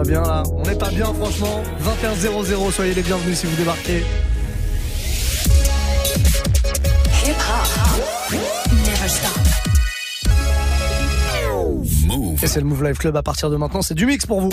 pas bien là On n'est pas bien franchement. 21 soyez les bienvenus si vous débarquez. Hip -hop. Never stop. Et c'est le Move Live Club à partir de maintenant, c'est du mix pour vous.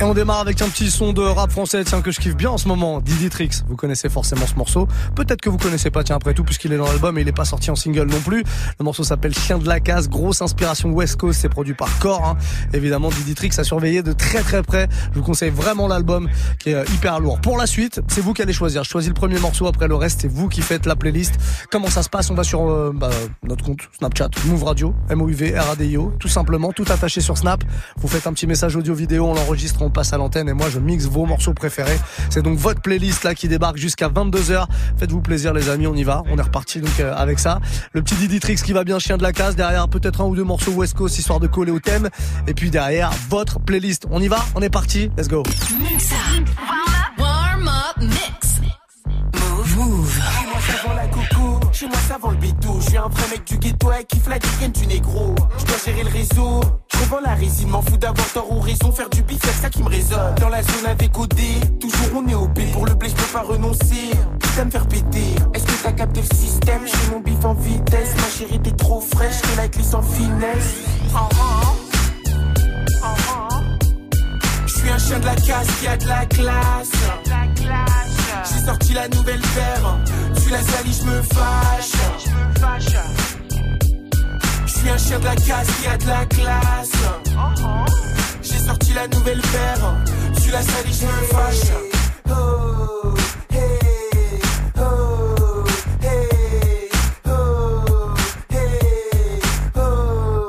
Et on démarre avec un petit son de rap français, tiens, que je kiffe bien en ce moment. Didi Trix. Vous connaissez forcément ce morceau. Peut-être que vous connaissez pas, tiens, après tout, puisqu'il est dans l'album et il est pas sorti en single non plus. Le morceau s'appelle Chien de la Casse. Grosse inspiration West Coast. C'est produit par Core, hein. Évidemment, Didi Trix a surveillé de très très près. Je vous conseille vraiment l'album qui est euh, hyper lourd. Pour la suite, c'est vous qui allez choisir. Je choisis le premier morceau. Après le reste, c'est vous qui faites la playlist. Comment ça se passe? On va sur, euh, bah, notre compte Snapchat, Move Radio, M-O-U-V, R-A-D-I-O. Tout simplement, tout attaché sur Snap. Vous faites un petit message audio vidéo, on l'enregistre, on passe à l'antenne et moi je mixe vos morceaux préférés. C'est donc votre playlist là qui débarque jusqu'à 22h. Faites-vous plaisir les amis, on y va. On est reparti donc euh, avec ça. Le petit Didi Trix qui va bien chien de la case. Derrière peut-être un ou deux morceaux West Coast histoire de coller au thème. Et puis derrière votre playlist. On y va On est parti Let's go. Chez moi ça vend le bidou, je suis un vrai mec du ghetto qui kiffe la du négro. Je dois gérer le réseau, revends la résine, m'en fous d'avoir tort ou raison, faire du bif, c'est ça qui me résonne. Dans la zone avec OD, toujours on est B, pour le blé je peux pas renoncer, ça me faire péter. Est-ce que t'as capté le système, j'ai mon bif en vitesse, ma chérie t'es trop fraîche, que la glisse en finesse. Je suis un chien de la casse qui a de la classe. J'ai sorti la nouvelle paire. Tu la salis, je me fâche. Suis un chien de la casse qui a de la classe. J'ai sorti la nouvelle paire. Tu la salis, je me fâche. Oh,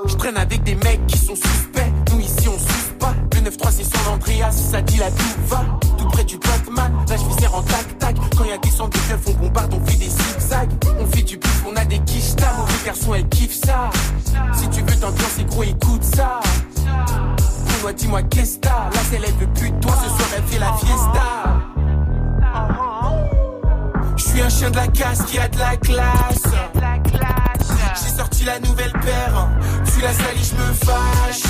Je traîne avec des mecs qui sont suspects. Nous ici on suce pas. Le 9-3 c'est son Andreas, ça dit la tout va près du Batman. Là, je visère en tac-tac. Quand y des sangs de keufs, on bombarde, on fait des zigzags. On fait du bif, on a des quichetas. Mauvais garçon, elle kiffe ça. Si tu veux t'ambiancer, gros, écoute ça. Dis-moi, dis-moi, qu'est-ce que t'as? C'est elle veut plus de toi. Ce soir, elle fait la fiesta. Je suis un chien de la casse qui a de la classe. J'ai sorti la nouvelle paire. Tu la salis, je me fâche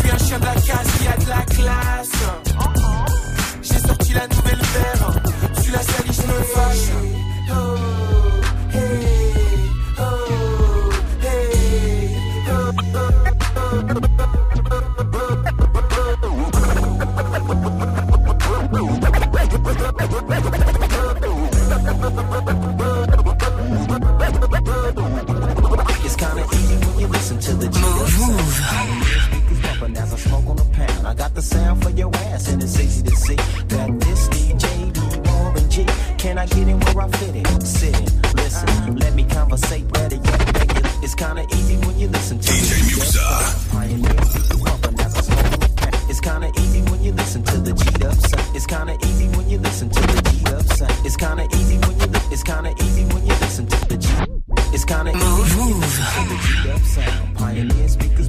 suis un chien de la casse qui a de la classe. J'ai sorti la nouvelle paire. Tu la salis, je me fâche. Move, pound. I got the sound for your ass, and it's easy to see that this DJ be Warren G. Can I get in where I fit in? Sit in, listen, let me conversate better yet. Regular. It's kinda easy when you listen to DJ Muxxa. It's kinda easy when you listen to the G up sound. It's kinda easy when you listen to the G up sound. It's kinda easy when you. It's kinda easy when you listen to the G. It's kinda move, move. The G up sound. Pioneer speakers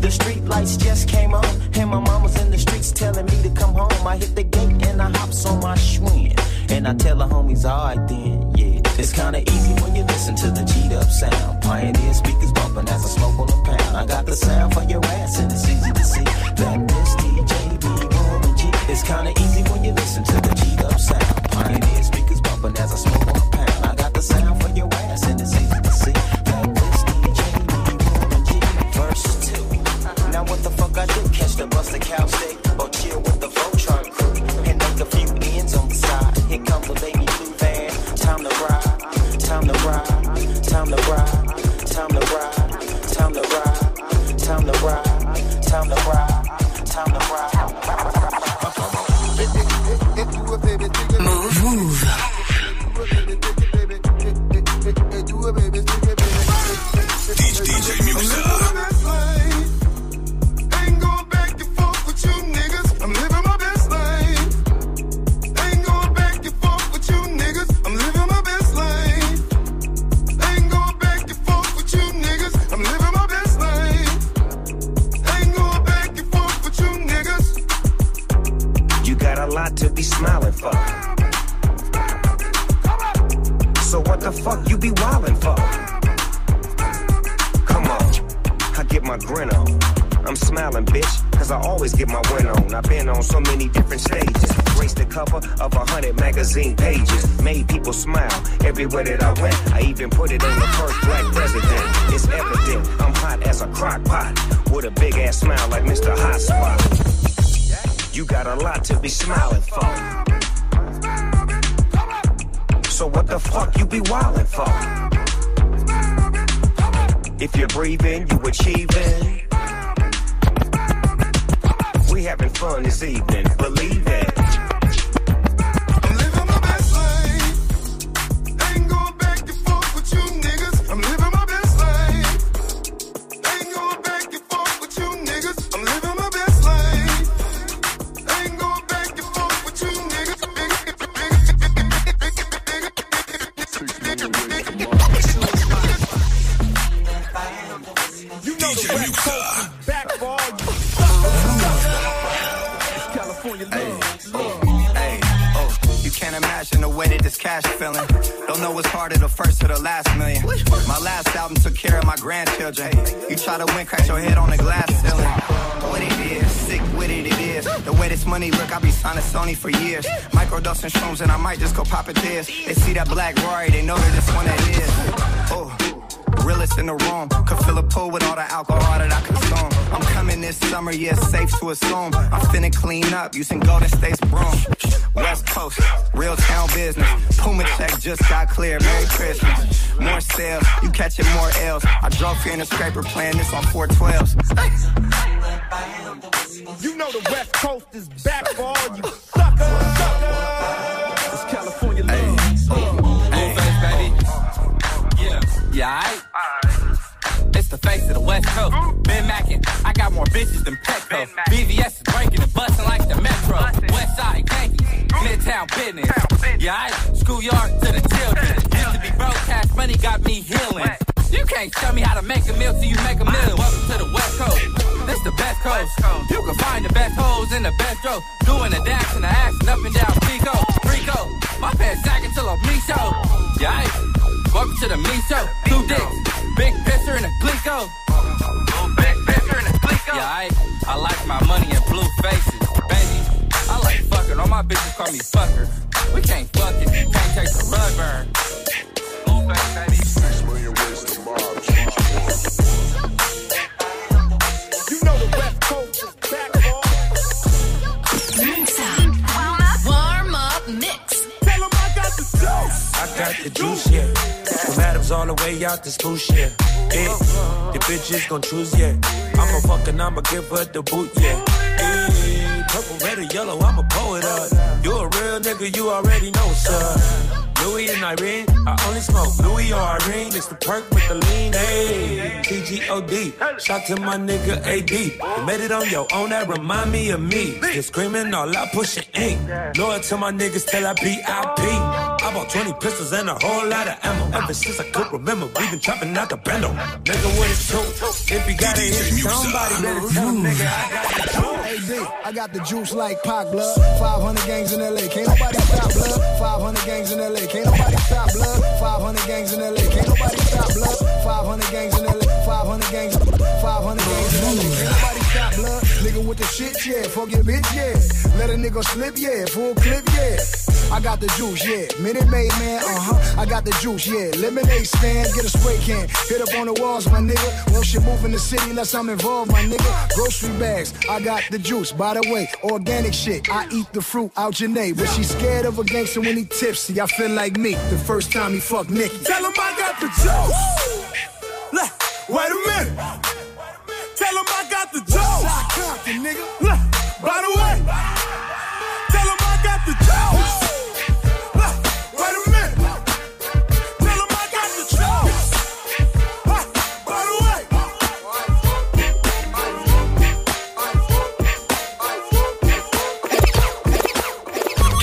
The street lights just came on, and my mama's in the streets telling me to come home. I hit the gate and I hops on my Schwinn. And I tell the homies, alright then, yeah. It's kinda easy when you listen to the G'd up sound. Pioneer speakers bumping as I smoke on a pound. I got the sound for your ass, and it's easy to see that this DJ be Warren G. It's kinda easy when you listen to the G'd up sound. Pioneer speakers bumping as I smoke on a pound. I got the sound for your to Cal State. Breathing, you achieving. We having fun this evening, Sony for years. Microdosing shrooms and I might just go pop it this. They see that black Rory, they know that this one it is. Oh, realest in the room. Could fill a pool with all the alcohol that I consume. I'm coming this summer, yeah, safe to assume. I'm finna clean up using Golden State's broom. West Coast, real town business. Puma check just got clear. Merry Christmas. More sales, you catching more L's. I drove here in a scraper playing this on 412s. You know the West Coast is back for all you suckers. It's California love. Hey, hey. baby. Yeah. Yeah, I. It's the face of the West Coast. Ben Mackin, I got more bitches than Petco. BVS is breaking and busting like the Metro. West Side, Yankee, Midtown business. Yeah, I schoolyard to the children. Used to be broadcast, money got me healing. You can't tell me how to make a meal till you make a meal. Welcome to the West Coast. This the best coast. You can find the best hoes in the best row. Doing the dance and the action up and down Pico. Rico. My pants sagging till I'm show. Yeah, welcome to the me. Two dicks. Big pisser and a glico. Big pisser and a glico. Yeah, I, I like my money in blue faces. Baby, I like fucking. All my bitches call me fucker. We can't fuck it, can't take the burn. Blue face, baby. Six million ways got the juice, yeah. From Adams all the way out to Spoosh, yeah. Yeah, the bitches gon' choose, yeah. I'm a fucking, I'ma give her the boot, yeah. Hey, purple, red, or yellow, I'm a poet up. You a real nigga, you already know, sir. Louis and Irene, I only smoke Louis or Irene. It's the perk with the lean. Hey, TGOD. Shout to my nigga AD. You made it on your own, that remind me of me. Just screaming all out, pushing ink. Loyal to my niggas till I. I bought 20 pistols and a whole lot of ammo. Ever since I could remember, we been chopping out the bando. Nigga, what it too? If you gotta hit somebody, better tell nigga I got the juice. I got the juice like Pac blood. 500 gangs in LA, can't nobody stop blood. 500 gangs in LA, can't nobody stop blood. 500 gangs in LA, can't nobody stop blood. 500 gangs in LA, 500 gangs, 500 gangs in LA, Nigga with the shit, yeah. Fuck your bitch, yeah. Let a nigga slip, yeah. Full clip, yeah. I got the juice, yeah. Minute Maid, man, uh huh. I got the juice, yeah. Lemonade stand, get a spray can. Hit up on the walls, my nigga. Won't shit move in the city unless I'm involved, my nigga. Grocery bags, I got the juice. By the way, organic shit. I eat the fruit out Janae, but she scared of a gangster when he tipsy. I feel like me the first time he fucked Nikki. Tell him I got the juice. Wait a minute. Tell him I got the juice. nigga. By the way, tell him I got the juice. Look, wait a minute. Tell him I got the juice. By the way.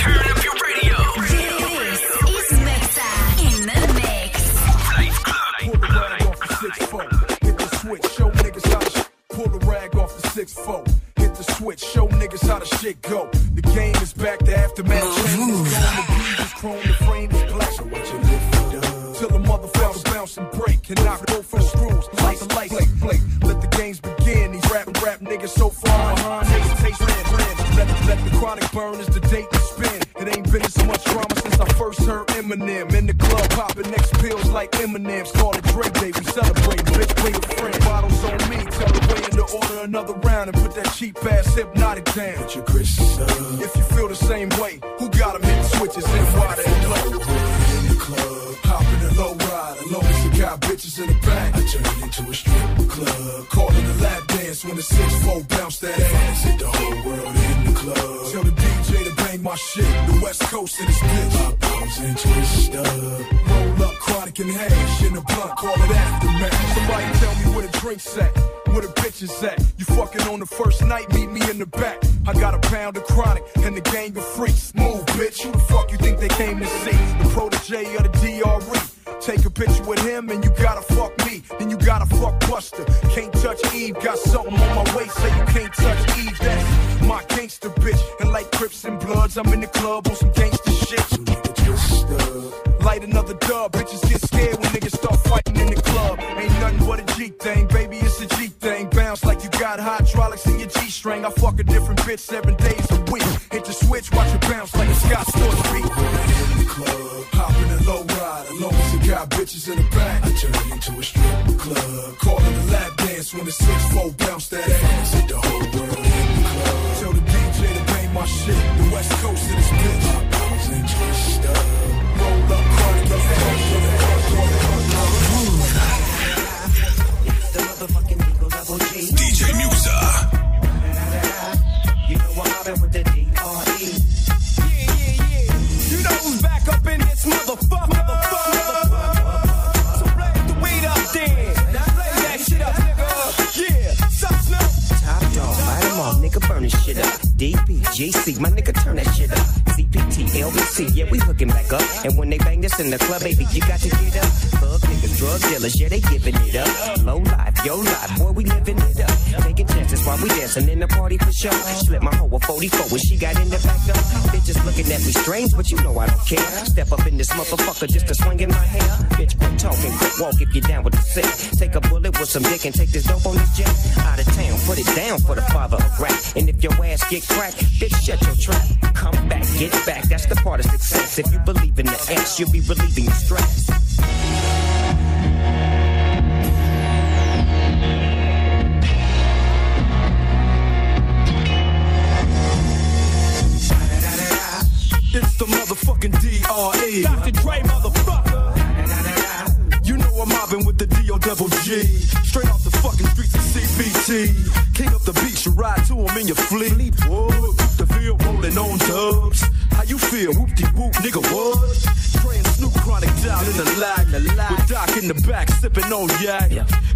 Turn up your radio. This is Muxxa in the mix. Pull the rag off the six four. Switch, show niggas how to the rag off the six four. Hit the switch, show niggas how the shit go. The game is back, the aftermath mm-hmm. chain is gone. The beat is chrome, the frame is black. So what you it up? Till the motherfuckers bounce and break and knock both for the screws. Like a light, blake, blake. Let the games begin. These rap rap niggas so far behind, niggas taste land, land. Let, let the chronic burn as the date to spin. It ain't been so much drama since I first heard Eminem. In the club, popping next pills like Eminem's. Call it Dre Day, we celebrate. Bitch, bring a friend. Bottles on me, tell the way to order another round and that cheap ass hypnotic down. Put your Chris up. If you feel the same way, who got 'em hit switches and why they low? In the club, hopping a low ride. As long as you got bitches in the back, I turn it into a strip club. Calling a lap dance when the 6-4 bounce that ass. Hit the whole world in the club. Tell the DJ to bang my shit. The West Coast in this bitch. I bounce and twist up. Roll up chronic and hash me where the drinks at. Where the bitches at? You fucking on the first night, meet me in the back. I got a pound of chronic and the gang of freaks. Move, bitch. Who the fuck you think they came to see? The protege of the DRE. Take a picture with him and you gotta fuck me. Then you gotta fuck Buster. Can't touch Eve. Got something on my waist, say you can't touch Eve. That's my gangster bitch. And like Crips and Bloods, I'm in the club on some gangster shit. So. Light another dub. Bitches G thing, baby. It's a G thing. Bounce like you got hydraulics in your G string. I fuck a different bitch seven days a week. Hit the switch, watch it bounce like a Scott Storch beat. In the club, hopping a low ride. As long as you got bitches in the back, I turn into a strip club. Calling a lap dance when the 6-4 bounce that ass. GC, my nigga, turn that shit up. CPT, LBC, yeah, we hooking back up. And when they bang this in the club, baby, you got to get up. Thug niggas, drug dealers, yeah, they giving it up. Low life, yo life, boy, we living it up. Taking chances while we dancing in the party for sure. Slip my hoe a 44 when she got in the back door. Bitches looking at me strange, but you know I don't care. Step up in this motherfucker just to swing in my hair. Bitch, quit talking, quit walk if you down with the sick. Take a bullet with some dick and take this dope on this jet. Out of town, put it down for the father of rap. And if your ass get cracked, bitch, shut your trap. Come back, get back, that's the part of success. If you believe in the ass, you'll be relieving your stress. Motherfucking D.R.E. Dr. Dre, motherfucker. You know I'm mobbing with the D.O. Double G. Straight off the fucking streets of CPT. King up the beach, you ride to him in your fleet. Whoa, the field rolling on dubs. How you feel? Whoop de whoop, nigga, what? Praying Snoop Chronic down in the lag. With Doc in the back, sipping on yak. Clipping the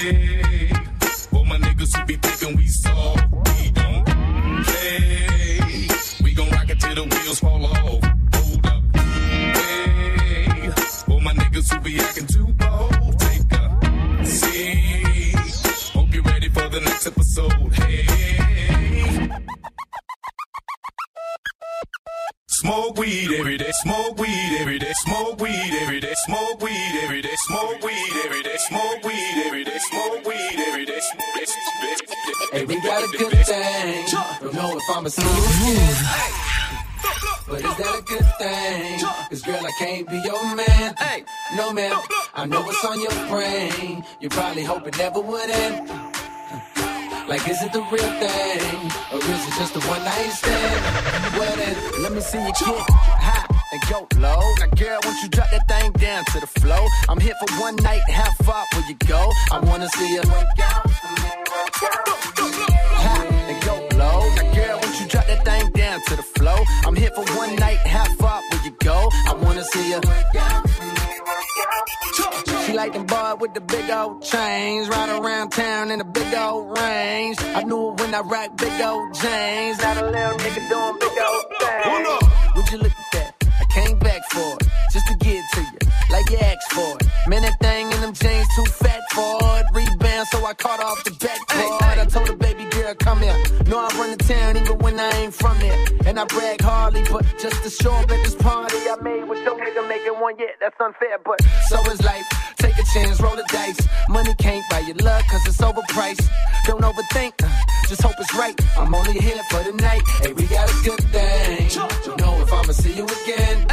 Hey, for my niggas who be thinking we saw, See you. But is that a good thing? Cause girl, I can't be your man. Hey, no man. I know what's on your brain. You probably hope it never would end. Like, is it the real thing? Or is it just a one night stand? Well then, let me see you get high and go low. Now, girl, won't you drop that thing down to the flow? I'm here for one night, how far will you go? I wanna see you work out. High down to the flow? I'm here for one night, how far will you go? I wanna see you. She like them boy with the big old chains, ride around town in a big old range. I knew it when I rock big old chains. Not a little nigga doing big old things. Would you look at that? I came back for it, just to get to you, like you asked for it. Man, that thing in them jeans too fat for it. Rebound, so I caught off the backboard. I told her, baby girl, come here. Know I run the town even I ain't from there. And I brag hardly, but just to show up at this party I made with your nigga making one, yeah, that's unfair. But so is life. Take a chance, roll the dice. Money can't buy your love, cause it's overpriced. Don't overthink, uh, just hope it's right. I'm only here for the night. Hey, we got a good thing. Don't know if I'ma see you again.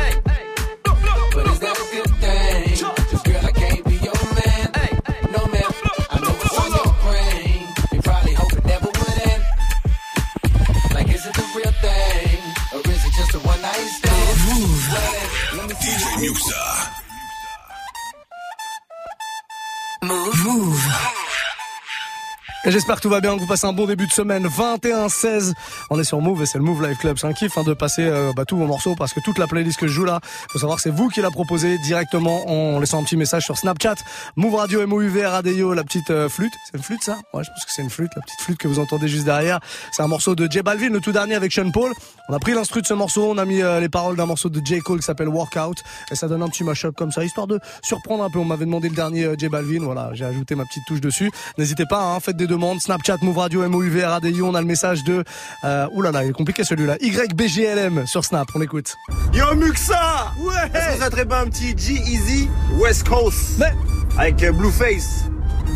J'espère que tout va bien, que vous passez un bon début de semaine. 21-16. On est sur Move et c'est le Move Live Club. C'est un kiff hein, de passer euh, bah, tous vos morceaux parce que toute la playlist que je joue là, faut savoir c'est vous qui l'a proposé directement en laissant un petit message sur Snapchat. Move Radio, MOUV, RADIO, la petite euh, flûte. C'est une flûte ça? Ouais, je pense que c'est une flûte, la petite flûte que vous entendez juste derrière. C'est un morceau de J Balvin, le tout dernier avec Sean Paul. On a pris l'instru de ce morceau, on a mis euh, les paroles d'un morceau de J Cole qui s'appelle Workout et ça donne un petit mashup comme ça, histoire de surprendre un peu. On m'avait demandé le dernier J Balvin, voilà, j'ai ajouté ma petite touche dessus. N'hésitez pas, hein, faites des Snapchat, Move Radio, MOUV, RADIO. On a le message de, euh, oulala, il est compliqué celui-là. YBGLM sur Snap, on écoute. Yo Muxa! Ouais! Est-ce que ça serait pas un petit G-Easy West Coast. Mais Avec euh, Blueface.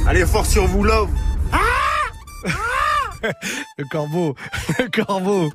Allez, fort sur vous, love. Le corbeau, le corbeau.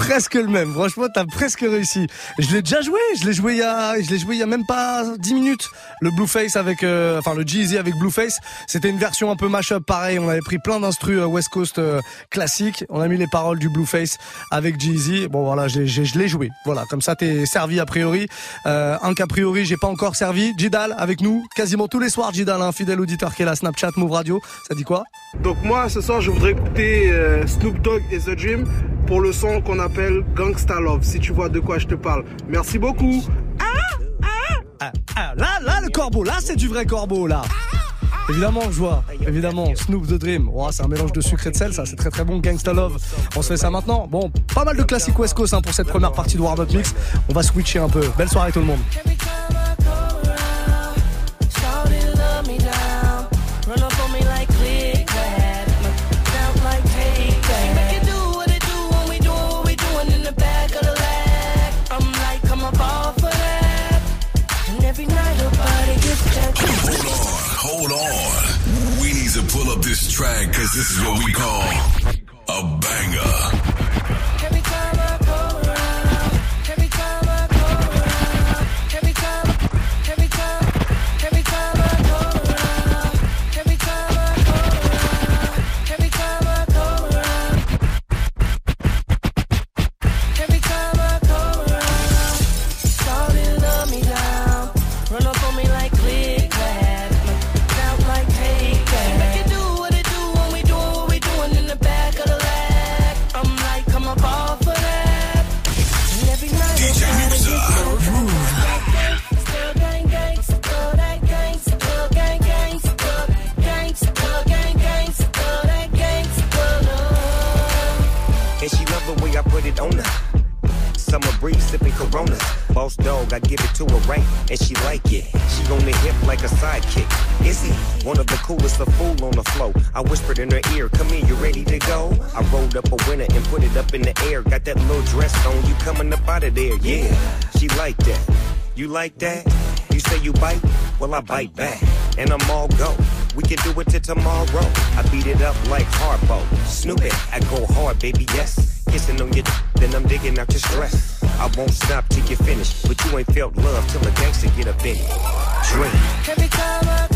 Presque le même. Franchement, t'as presque réussi. Je l'ai déjà joué. Je l'ai joué il y a, je l'ai joué il y a même pas 10 minutes. Le Blueface avec, euh, enfin le Jeezy avec Blueface. C'était une version un peu mashup pareil. On avait pris plein d'instrus euh, West Coast euh, classiques. On a mis les paroles du Blueface avec Jeezy. Bon voilà, je l'ai joué. Voilà, comme ça t'es servi a priori. Euh, un qu'a priori j'ai pas encore servi. Jidal avec nous quasiment tous les soirs. Jidal, un fidèle auditeur qui est là. Snapchat, Move Radio. Ça dit quoi? Donc moi ce soir je voudrais écouter euh, Snoop Dogg et The Dream pour le son qu'on appelle Gangsta Love, si tu vois de quoi je te parle. Merci beaucoup. Ah, ah, là, là, le corbeau, là, c'est du vrai corbeau, là. Évidemment, je vois. Évidemment, Snoop the Dream. C'est un mélange de sucre et de sel, ça, c'est très très bon. Gangsta Love. On se fait ça maintenant. Bon, pas mal de classiques West Coast hein, pour cette première partie de Warm Up Mix. On va switcher un peu. Belle soirée tout le monde. Because this is what we call a banger. Like that? You say you bite? Well, I bite back. And I'm all go. We can do it till tomorrow. I beat it up like Harpo. Snoop it, I go hard, baby, yes. Kissing on your then I'm digging out your stress. I won't stop till you finish. But you ain't felt love till a gangster get up in it. Every time I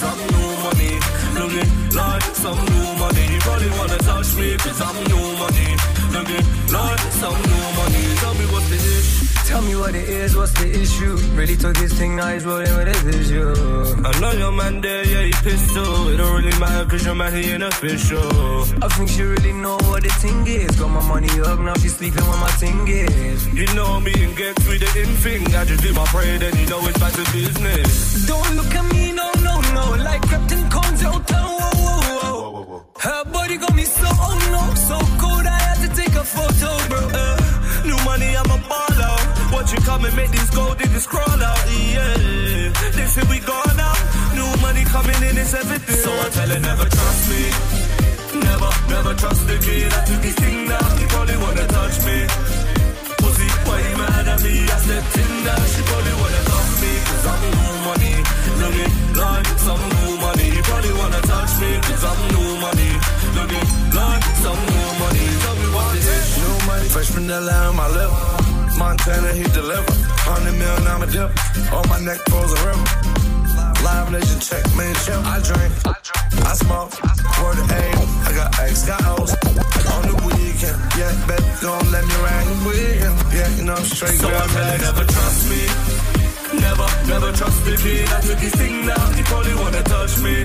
cuff me. Cause I'm new money. Looking like some new money. He probably wanna touch me. Cause I'm new money. Looking like some new money. Tell me what's the issue. Tell me what it is, what's the issue? Really took his thing, now he's rolling with his issue. I know your man there, yeah, he pissed too. It don't really matter cause your man, he ain't official. I think she really know what the thing is. Got my money up, now she's sleeping where my thing is. You know me and get with the in thing. I just did my prayer, then you know it's back to business. Don't look at me, Out. Her body got me so, oh no, so cold. I had to take a photo, bro. Uh, new money, I'm a ball out. Watch you come and make these gold diggers crawl out, yeah. They say we gone now. New money coming in, it's everything. So I tell her never trust me. Never, never trust the. I took his thing now. He probably wanna touch me. Pussy, why you mad at me? I. She probably wanna me. Cause I'm new money. Looking like some new money. Probably wanna touch me. Cause I'm new money. Looking like some new money. Tell me what it is. New money, fresh vanilla on my lip. Montana, he deliver. Hundred million, I'm a dip. On my neck, froze a river. Live nation, check, man, chill. I drink, I smoke, quarter A. I got X, got O's. On the weekend, yeah, bet gon' let me ride the weekend. Yeah, you know I'm straight. So I tell never trust me. Never, never trust the kid. I took his thing now. He probably wanna touch me.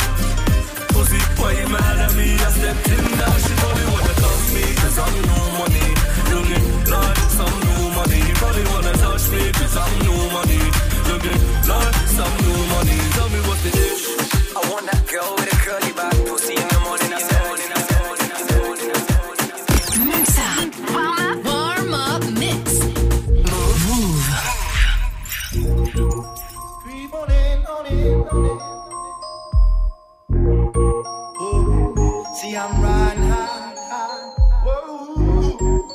Pussy, why you mad at me? I stepped in now. She probably wanna cuff me. Cause I'm new money. Looking like some new money. He probably wanna touch me. Cause I'm new money. Looking like some new money. Tell me what's the issue. I want that girl with a curly back, pussy in the morning. I I'm riding high. Whoa.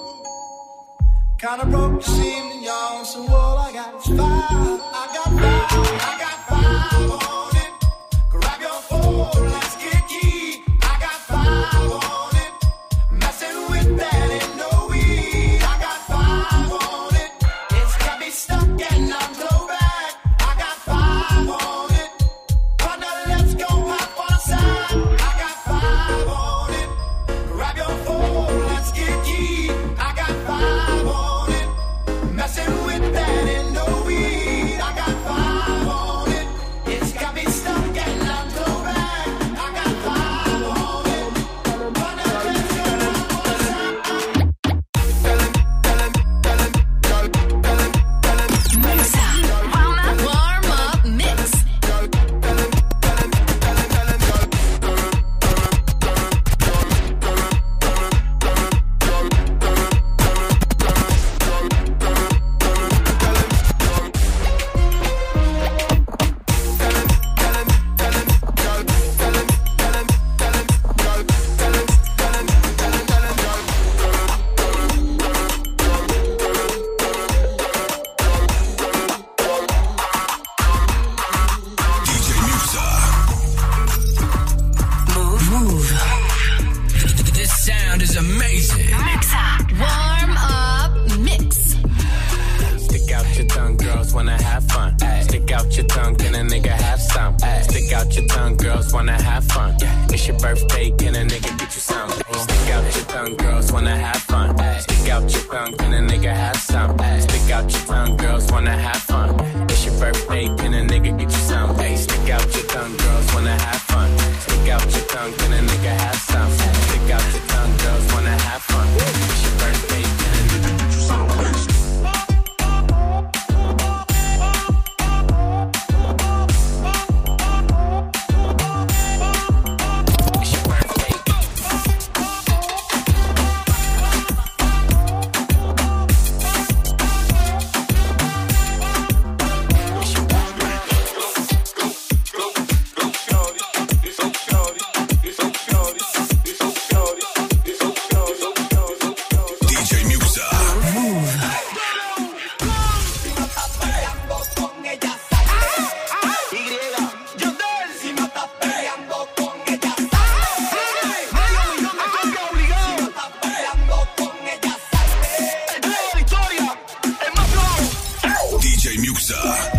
Kinda broke the seam and yawn, so all I got is fire. I got fire. Muxxa.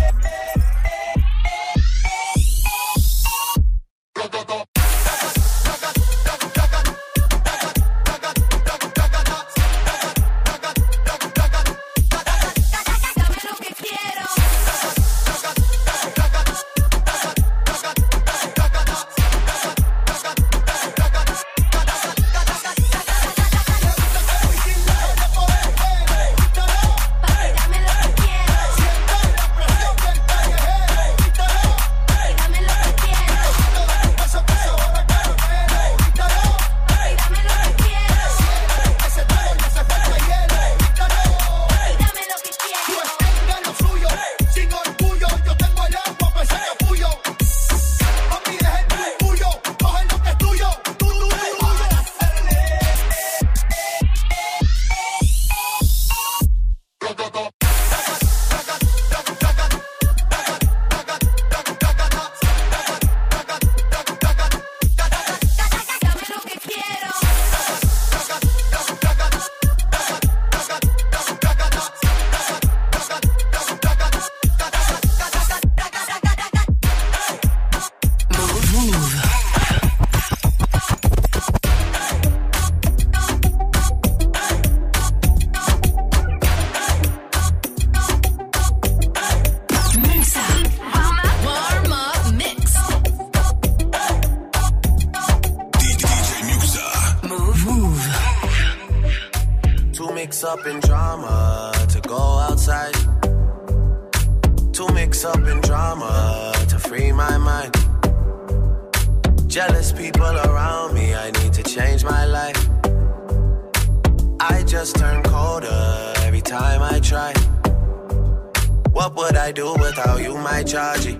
What would I do without you, my Charlie?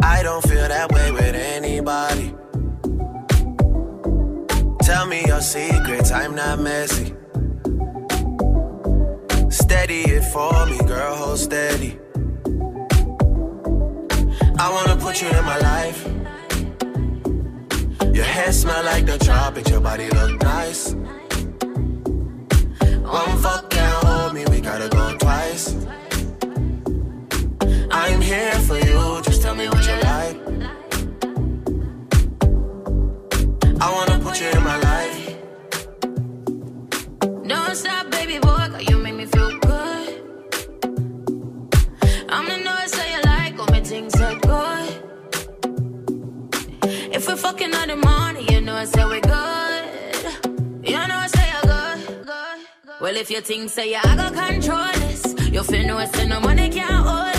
I don't feel that way with anybody. Tell me your secrets, I'm not messy. Steady it for me, girl, hold steady. I wanna put you in my life. Your hair smell like the tropics, your body look nice. One fuck here for you, just tell me what you like. I wanna put you in my life. Don't stop, baby boy, cause you make me feel good. I'm the noise that you like, all my things are good. If we're fucking out the morning, you know I say we're good. You know I say you're good. Well, if you think say yeah, I got control this, you feel no say no money can't hold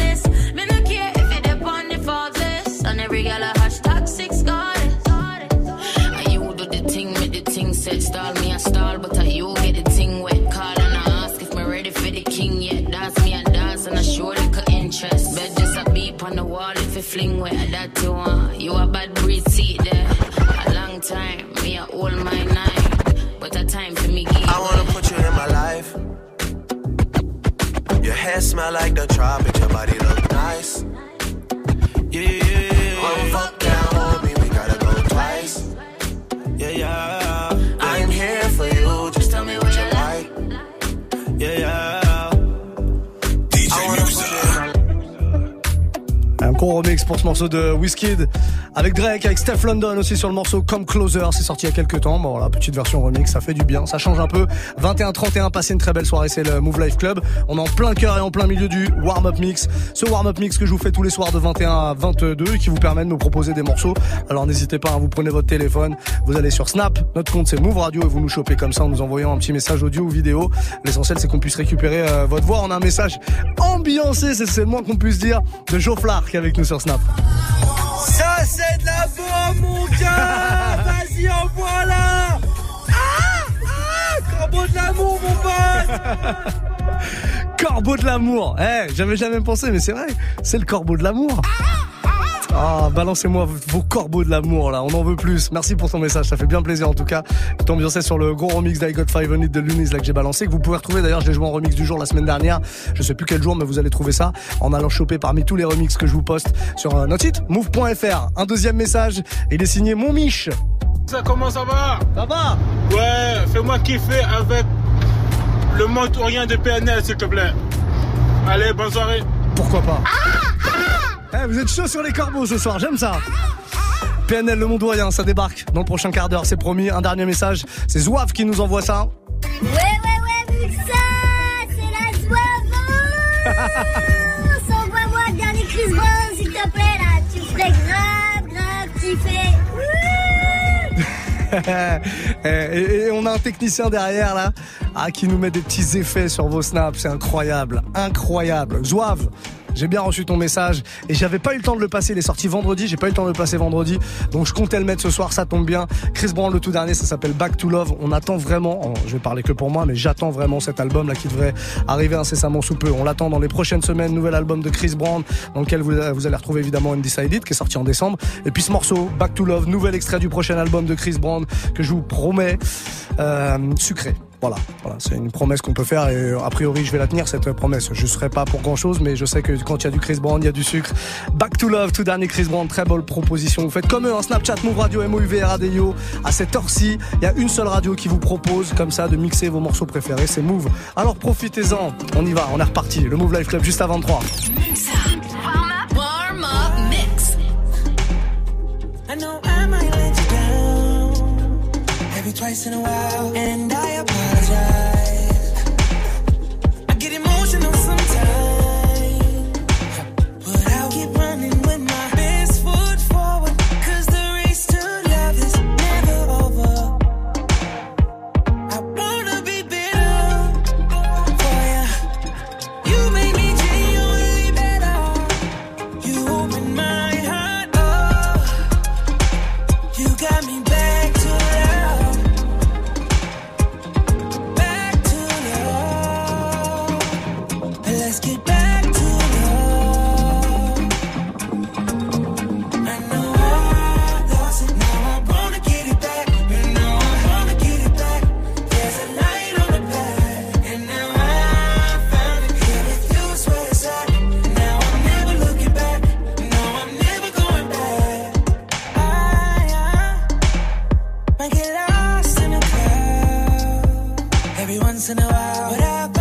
and every girl a hashtag six goddess. And you do the thing, make the thing set, stall me a stall, but I you get the thing wet. Call and I ask if me ready for the king yet. Dance me a dance and I show the cut interest. Bet just a beep on the wall if you fling wet. That you want, you a bad breed seat there. A long time, me a hold my nine, but a time for me give. I wanna put you in my life. Your hair smell like the tropics, your body look nice. Yeah, yeah, yeah. Yeah, remix pour ce morceau de Wizkid avec Drake, avec Steph London aussi sur le morceau Come Closer. C'est sorti il y a quelques temps. Bon, voilà, petite version remix, ça fait du bien, ça change un peu. 21-31, passez une très belle soirée, c'est le Move Life Club. On est en plein cœur et en plein milieu du warm-up mix. Ce warm-up mix que je vous fais tous les soirs de 21 à 22 et qui vous permet de me proposer des morceaux. Alors n'hésitez pas, hein, vous prenez votre téléphone, vous allez sur Snap, notre compte c'est Move Radio et vous nous chopez comme ça en nous envoyant un petit message audio ou vidéo. L'essentiel c'est qu'on puisse récupérer euh, votre voix. On a un message ambiancé, c'est le moins qu'on puisse dire, de Joe Flar qui est avec nous sur Snap. Ça c'est de la bombe mon gars Vas-y envoie là Ah Ah Corbeau de l'amour mon pote Corbeau de l'amour. Eh, j'avais jamais pensé, mais c'est vrai, c'est le corbeau de l'amour. Ah, balancez-moi vos corbeaux de l'amour là, on en veut plus. Merci pour ton message, ça fait bien plaisir en tout cas. T'ambiancer sur le gros remix d'I Got Five On It de Lunis là que j'ai balancé, que vous pouvez retrouver d'ailleurs, je l'ai joué en remix du jour la semaine dernière. Je sais plus quel jour, mais vous allez trouver ça en allant choper parmi tous les remixes que je vous poste sur euh, notre site move.fr. Un deuxième message, il est signé Mon Mich. Ça comment ça va? Ça va? Ouais, fais-moi kiffer avec le monde ou rien de PNL s'il te plaît. Allez, bonne soirée. Pourquoi pas? Eh, vous êtes chaud sur les corbeaux ce soir, j'aime ça. PNL Le Monde Rien, ça débarque dans le prochain quart d'heure, c'est promis. Un dernier message, c'est Zouave qui nous envoie ça. Ouais, ouais, ouais, vu que ça, c'est la soif. Envoie-moi le dernier Chris Brown, s'il te plaît, là. Tu ferais grave, grave kiffer. et, et- et on a un technicien derrière là ah, qui nous met des petits effets sur vos snaps, c'est incroyable, incroyable. Zouave, j'ai bien reçu ton message et j'avais pas eu le temps de le passer. Il est sorti vendredi, j'ai pas eu le temps de le passer vendredi, donc je comptais le mettre ce soir. Ça tombe bien. Chris Brown, le tout dernier, ça s'appelle Back to Love. On attend vraiment. oh, je vais parler que pour moi, mais j'attends vraiment cet album là qui devrait arriver incessamment sous peu. On l'attend dans les prochaines semaines. Nouvel album de Chris Brown dans lequel vous, vous allez retrouver évidemment Undecided qui est sorti en décembre. Et puis ce morceau Back to Love, nouvel extrait du prochain album de Chris Brown que je vous promets euh, sucré. Voilà, voilà, c'est une promesse qu'on peut faire et euh, a priori je vais la tenir cette promesse. Je serai pas pour grand chose, mais je sais que quand il y a du Chris Brown, il y a du sucre. Back to Love, tout dernier Chris Brown, très bonne proposition. Vous faites comme eux, un Snapchat Move Radio MOUV Radio. À cette heure-ci, il y a une seule radio qui vous propose comme ça de mixer vos morceaux préférés, c'est Move. Alors profitez-en, on y va, on est reparti. Le Move Life Club juste à 23. Warm up, warm up mix. I know I might let you down every twice in a while, and I apologize. once in a while. But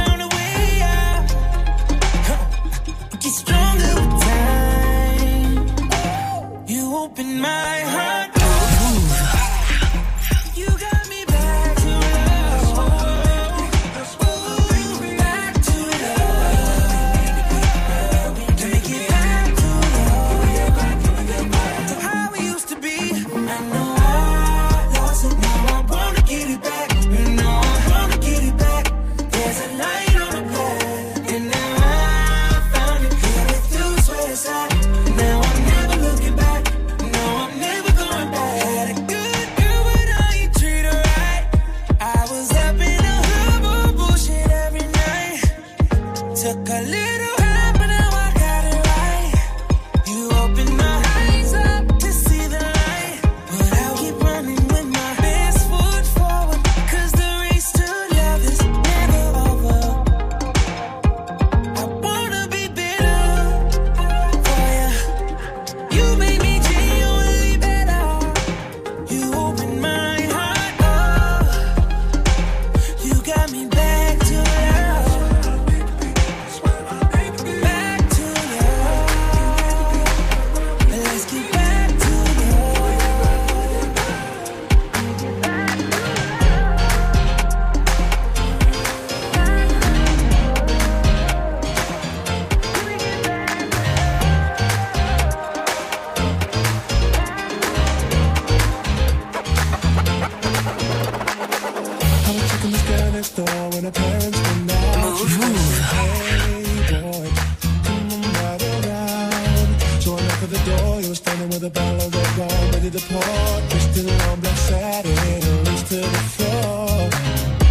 the door, you were standing with a bottle of red wine, ready to pour. Twisted on black satin, reached to the floor.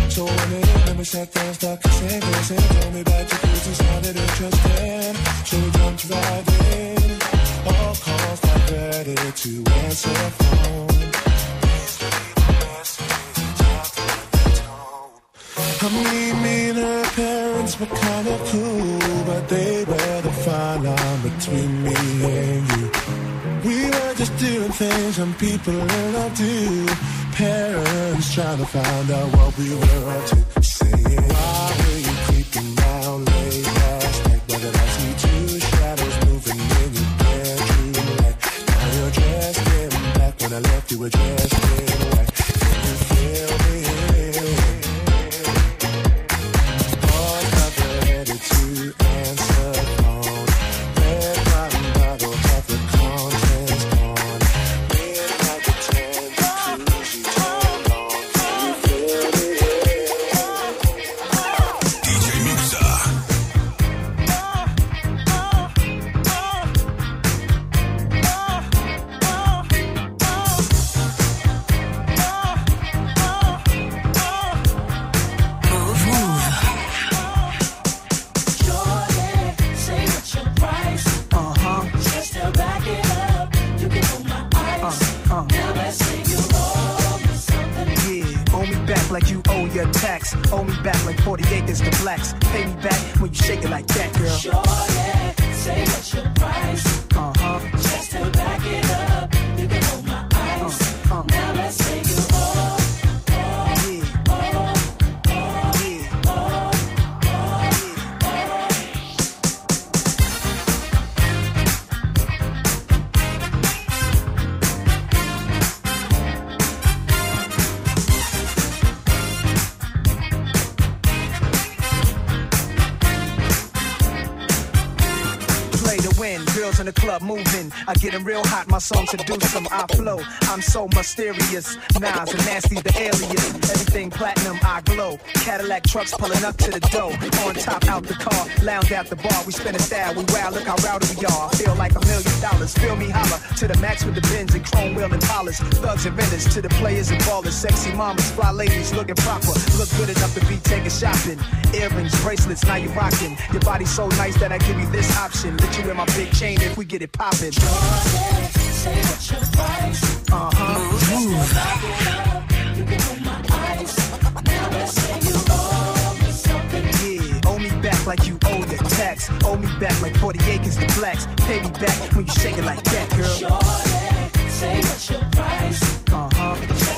So when it hit, we sat down, stuck kissing, kissing. Told me about your cruising, sounded interesting. So we jumped right in. All calls not ready to answer phone. I mean, me and her parents were kind of cool, but they were the fine line between me and you. We were just doing things some people in love do. Parents trying to find out what we were up to. Saying, why were you creeping down late last night? Then I see two shadows moving in your bedroom light. Now you're dressed in black. When I left, you were dressed in white. Can you feel me? I get real hot, my song seduce 'em. I flow, I'm so mysterious. Nas and nasty, the alias. Everything platinum, I glow. Cadillac trucks pulling up to the door. On top, out the car, lounge at the bar. We spin a style, we wow, look how rowdy we are. Feel like a million dollars, feel me holler. To the max with the bins and chrome wheel and polish. Thugs and vendors, to the players and ballers. Sexy mamas, fly ladies looking proper. Look good enough to be taken shopping. Earrings, bracelets, now you rocking. Your body's so nice that I give you this option. Let you in my big chain if we get it poppin'. Say what's your price. Uh huh. You can hold my eyes. Now let's say you owe me. Yeah, owe me back like you owe your tax. Owe me back like 40 acres to blacks. Pay me back when you shake it like that, girl. Say what's your price. Uh huh.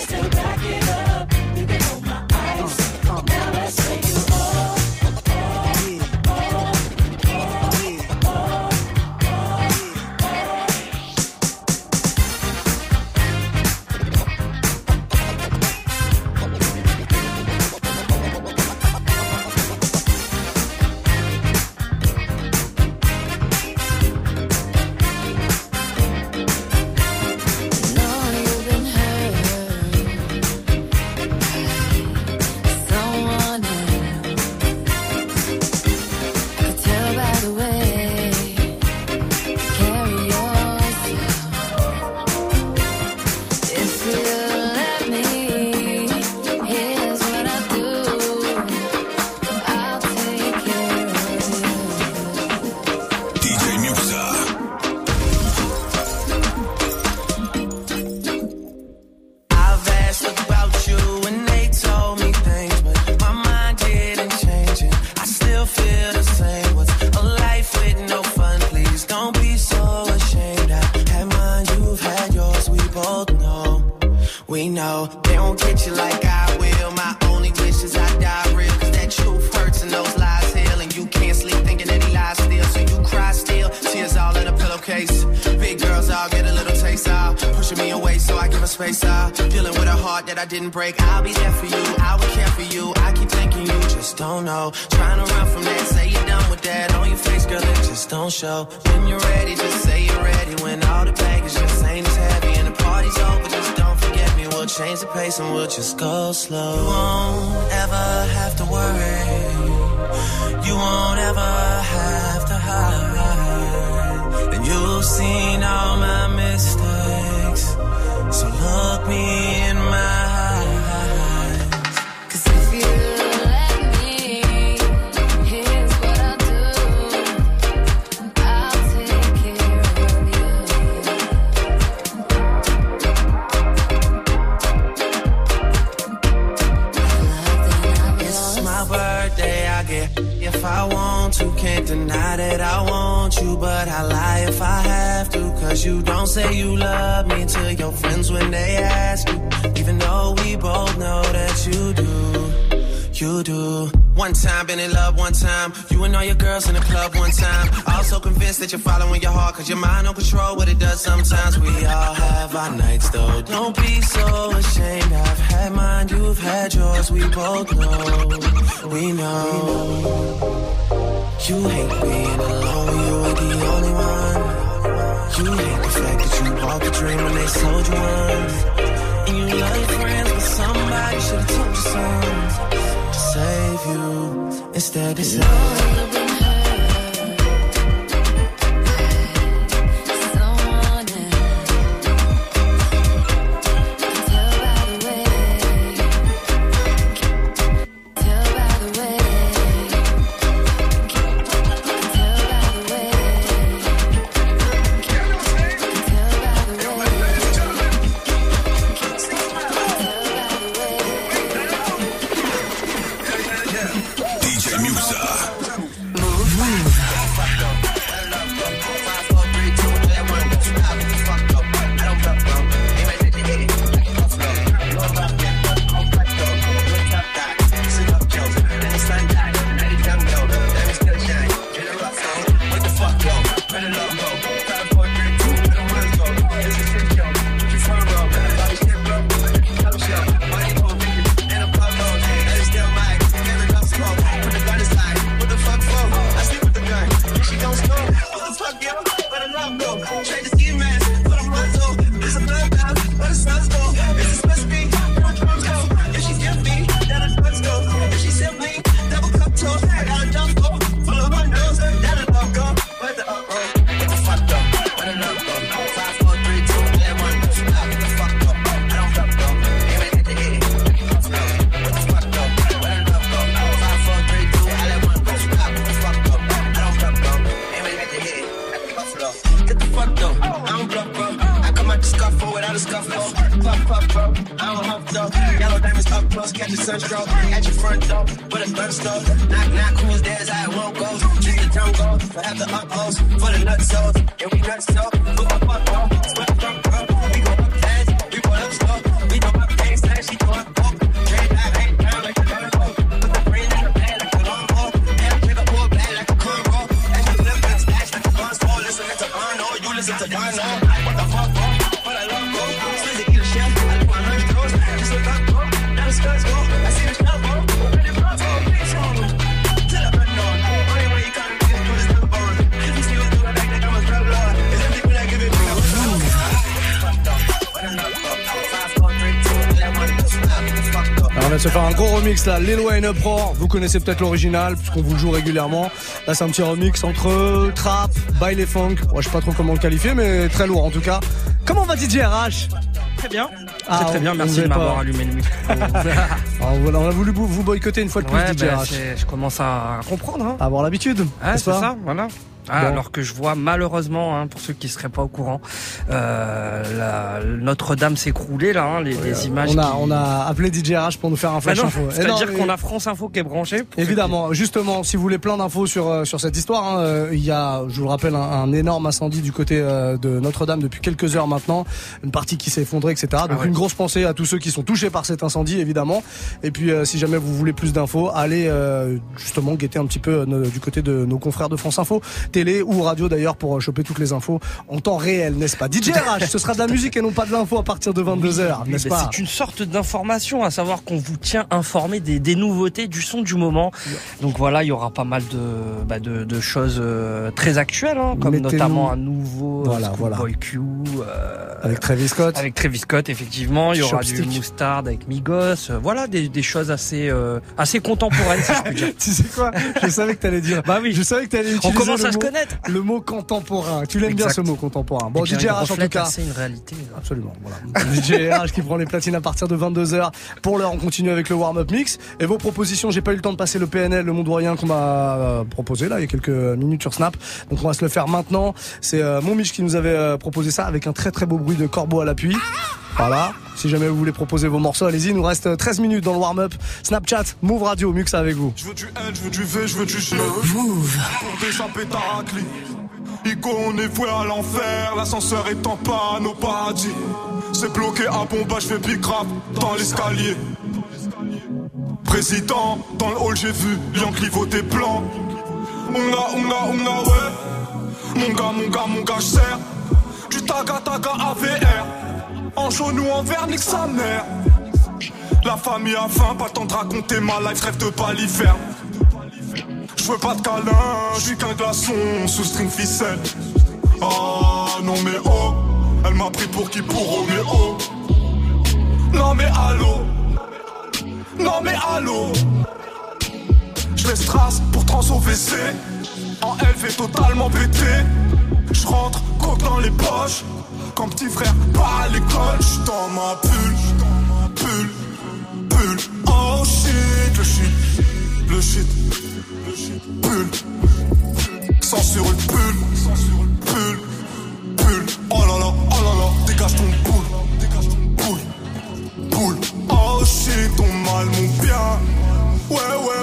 do. One time, been in love one time. You and all your girls in the club one time. Also convinced that you're following your heart, cause your mind don't control what it does sometimes. We all have our nights though. Don't be so ashamed. I've had mine, you've had yours. We both know, we know. You hate being alone, you ain't the only one. You hate the fact that you walked the dream when they sold you one. And you love your friends, but somebody should've told you some save you. Instead, it's love. remix là, Vous connaissez peut-être l'original puisqu'on vous le joue régulièrement. Là, c'est un petit remix entre trap, baile funk. Moi, je sais pas trop comment le qualifier, mais très lourd en tout cas. Comment va DJ RH Très bien. Ah, très, bien, merci de m'avoir allumé le micro. Ah, voilà, on a voulu vous boycotter une fois de plus. Bah, je commence à comprendre. Hein. À avoir l'habitude. C'est ça, voilà. Alors que je vois malheureusement, hein, pour ceux qui ne seraient pas au courant, euh, la- Notre-Dame s'écrouler là, hein, les, les images. On a, qui- on a appelé DJ RH pour nous faire un Bah flash info. Eh C'est-à-dire mais- qu'on a France Info qui est branché. Évidemment, justement, si vous voulez plein d'infos sur euh, sur cette histoire, hein, euh, il y a, je vous le rappelle, un, un énorme incendie du côté de Notre-Dame depuis quelques heures maintenant, une partie qui s'est effondrée, etc. Donc Ah ouais. une grosse pensée à tous ceux qui sont touchés par cet incendie, évidemment. Et puis, euh, si jamais vous voulez plus d'infos, allez euh, justement guetter un petit peu euh, du côté de nos confrères de France Info, télé ou radio d'ailleurs, pour choper toutes les infos en temps réel, n'est-ce pas DJ RH, ce sera de la musique et non pas de l'info à partir de 22 h Oui, n'est-ce bah, pas C'est une sorte d'information, à savoir qu'on vous tient informé des, des nouveautés du son du moment. Donc voilà, il y aura pas mal de, bah, de, de choses euh, très actuelles, hein, comme notamment un nouveau Voilà, voilà. Schoolboy Q. euh, Avec Travis Scott. Avec Travis Scott, effectivement. Il y aura Chopstick. du Moustard avec Migos. euh, Voilà, des, des choses assez, euh, assez contemporaines, si je puis dire. tu sais quoi? Je savais que t'allais dire. Bah oui. Je savais que t'allais On commence à se mot- connaître. Le mot contemporain. Tu l'aimes bien ce mot contemporain. Bon, DJ en tout cas. assez une réalité. Absolument, voilà. DJ RH qui prend les platines à partir de 22h. Pour l'heure, on continue avec le warm-up mix. Et vos propositions, j'ai pas eu le temps de passer le PNL, le monde Warrien qu'on m'a euh, proposé là il y a quelques minutes sur Snap. Donc on va se le faire maintenant. C'est euh, mon Mich qui nous avait euh, proposé ça avec un très très beau bruit de corbeau à l'appui. Voilà. Si jamais vous voulez proposer vos morceaux, allez-y. Il nous reste 13 minutes dans le warm-up. Snapchat, Move Radio, Mux avec vous. Je veux du L, je veux du V, je veux du G. Move. Pour d'échapper Ico, on est voué à l'enfer. L'ascenseur est en panne au paradis. C'est bloqué à bomba, je fais big dans l'escalier. Président, dans le hall, j'ai vu Yankee voter blanc. Onga, onga, onga, ouais. Mon gars, mon gars, mon gars, je sers. Du taga, taga, AVR. En jaune ou en vert, nique sa mère. La famille a faim, pas le temps de raconter ma life, rêve de paliferne. Je veux pas de câlin, je qu'un glaçon sous string ficelle. Ah non mais oh, elle m'a pris pour qui pour Roméo. Non mais allô, non mais allô. Je laisse trace pour trans au WC. En LV totalement pété. Je rentre, dans les poches. Quand petit frère pas à l'école, j'suis dans ma bulle, bulle, bulle. Oh shit, le shit, le shit, le bulle. Sans sur une bulle, bulle, bulle. Oh là là, oh là là, dégage ton boule, dégage ton boule, boule. Oh shit, ton mal, mon bien. Ouais, ouais,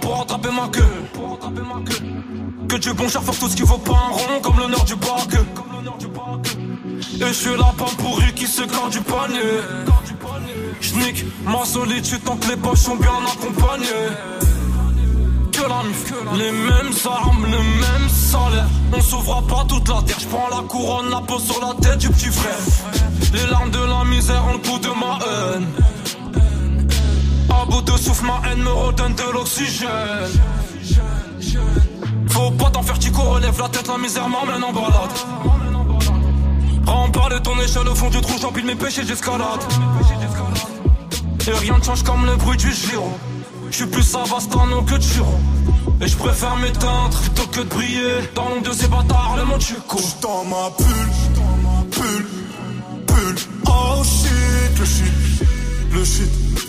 pour rattraper ma queue. Que Dieu bon cher faire tout ce qui vaut pas un rond, comme l'honneur du bac. Et je suis la pomme pourrie qui se quand du panier. J'nique ma solitude tant que les poches sont bien accompagnées. Que la les mêmes armes, le même salaire. On s'ouvre pas toute la terre. J'prends la couronne, la peau sur la tête du petit frère. Les larmes de la misère ont le coup de ma haine. À bout de souffle, ma haine me redonne de l'oxygène. Faut pas t'en faire, Tico, relève la tête, la misère m'emmène en balade. Rempart de ton échelle au fond du trou, j'empile mes péchés, j'escalade. Et rien ne change comme le bruit du giro. J'suis plus Savastano que Chiro. Et je préfère m'éteindre plutôt que de briller. Dans l'ombre de ces bâtards, le monde chico. dans ma bulle, bulle, bulle. Oh shit, le shit, le shit,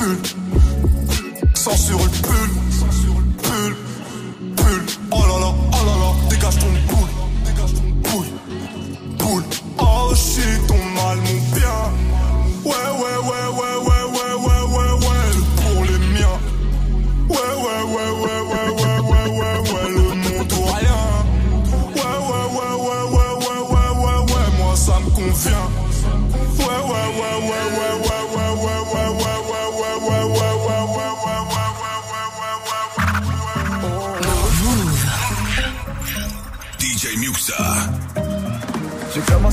pull. Censure le pull. Pull. Pull. Oh là là, oh là là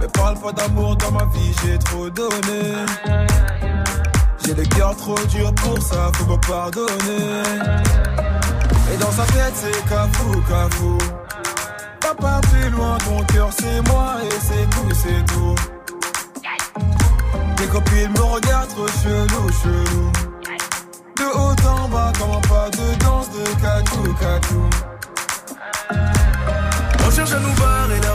Mais parle pas d'amour dans ma vie, j'ai trop donné. J'ai le cœur trop dur pour ça, faut me pardonner. Et dans sa tête, c'est cafou, cafou. Papa, plus loin, ton cœur, c'est moi et c'est tout, c'est tout. Mes copines me regardent trop chelou, chelou. De haut en bas, comment pas de danse de catou, catou. On cherche à nous barrer la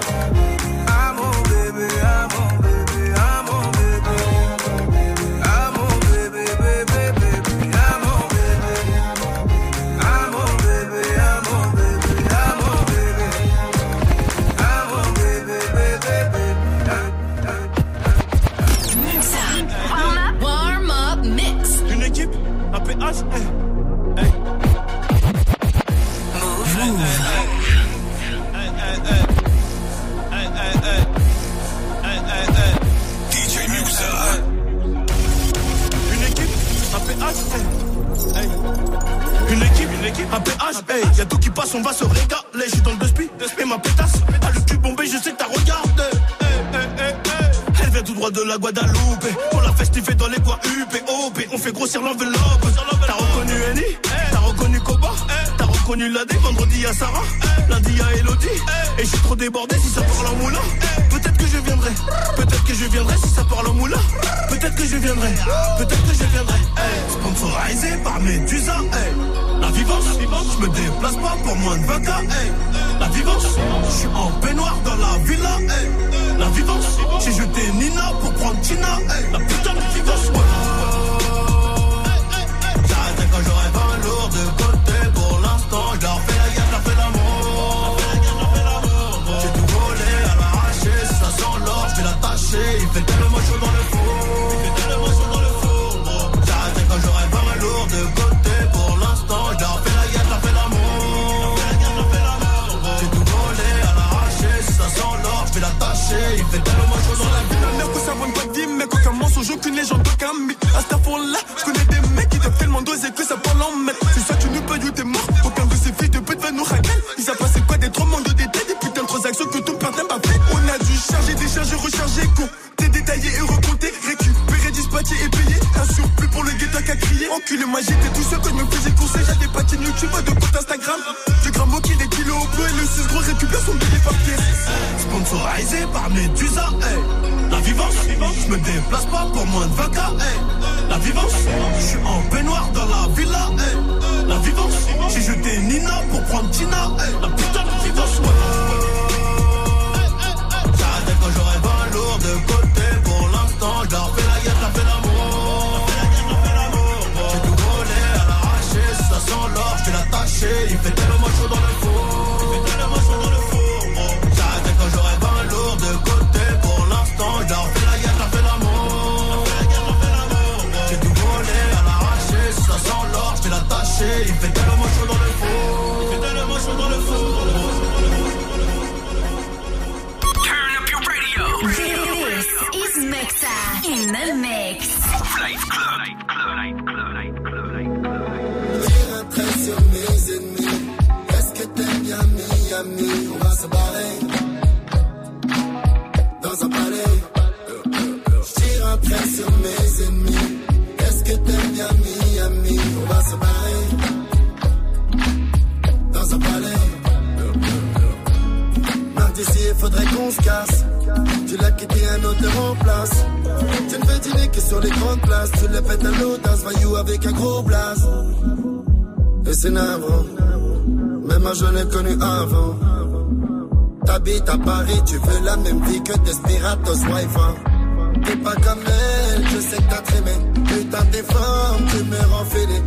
T'es pas comme elle, je sais que t'as trémé. Putain, t'es forme, tu me rends fêlé.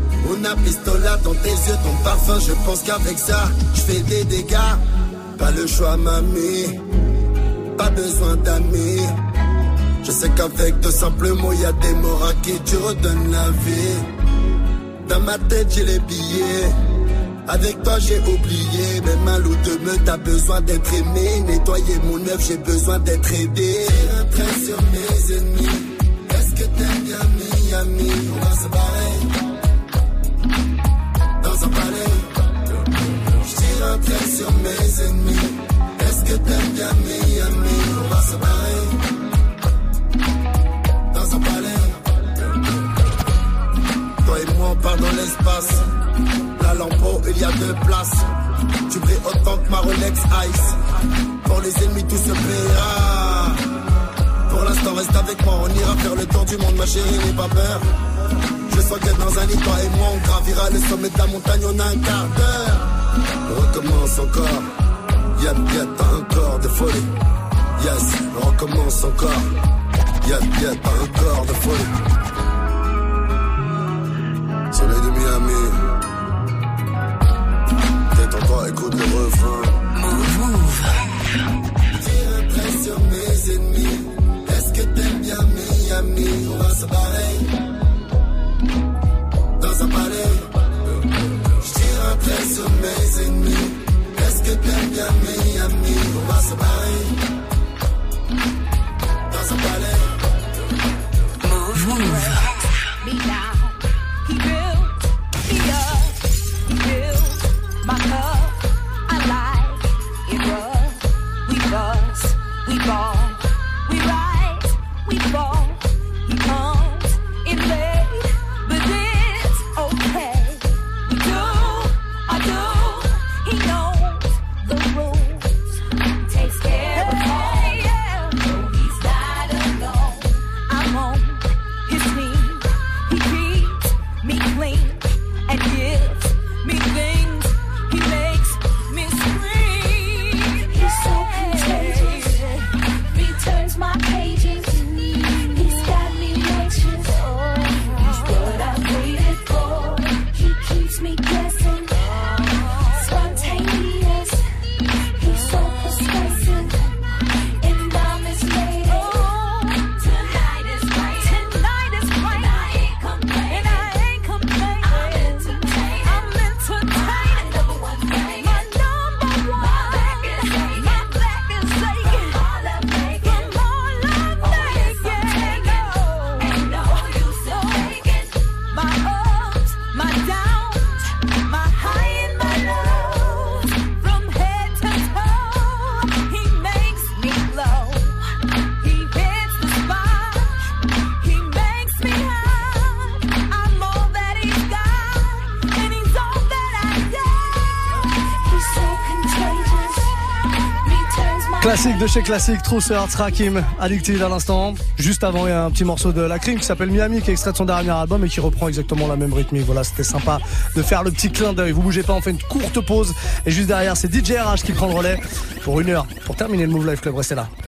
a pistola dans tes yeux, ton parfum. Je pense qu'avec ça, je fais des dégâts. Pas le choix, mamie. Pas besoin d'amis. Je sais qu'avec de simples mots, y a des mots à qui tu redonnes la vie. Dans ma tête, j'ai les billets. Avec toi, j'ai oublié. Même un loup de meute a besoin d'être aimé. Nettoyer mon œuf, j'ai besoin d'être aidé. Tire un trait sur mes ennemis. Est-ce que t'aimes bien Miami? On va se barrer. Dans un palais. Je tire un trait sur mes ennemis. Est-ce que t'aimes bien Miami? On va se barrer. Dans un palais. Toi et moi, on part dans l'espace. Il y a deux places. Tu brilles autant que ma Rolex Ice. Pour les ennemis, tout se paiera. Pour l'instant, reste avec moi. On ira faire le tour du monde, ma chérie, n'aie pas peur. Je sens que dans un lit, toi et moi, on gravira le sommet de la montagne, on a un quart d'heure. On recommence encore. Yep, yep, t'as un corps de folie. Yes, on recommence encore. Yep, yep, t'as un corps de folie. Soleil de Miami. Détends-toi, écoute le refrain. Move, move. Trait sur mes ennemis. Est-ce que t'aimes bien Miami? On va se barrer. Dans un palais. Je tire un trait sur mes ennemis. Est-ce que t'aimes bien Miami? On va se barrer. Dans un palais. Move, move. Classique de chez Classique, True Search, Rakim, Addicted à l'instant. Juste avant, il y a un petit morceau de La Crime qui s'appelle Miami, qui est extrait de son dernier album et qui reprend exactement la même rythmique. Voilà, c'était sympa de faire le petit clin d'œil. Vous bougez pas, on fait une courte pause. Et juste derrière, c'est DJ RH qui prend le relais pour une heure. Pour terminer le Move Life Club, restez là.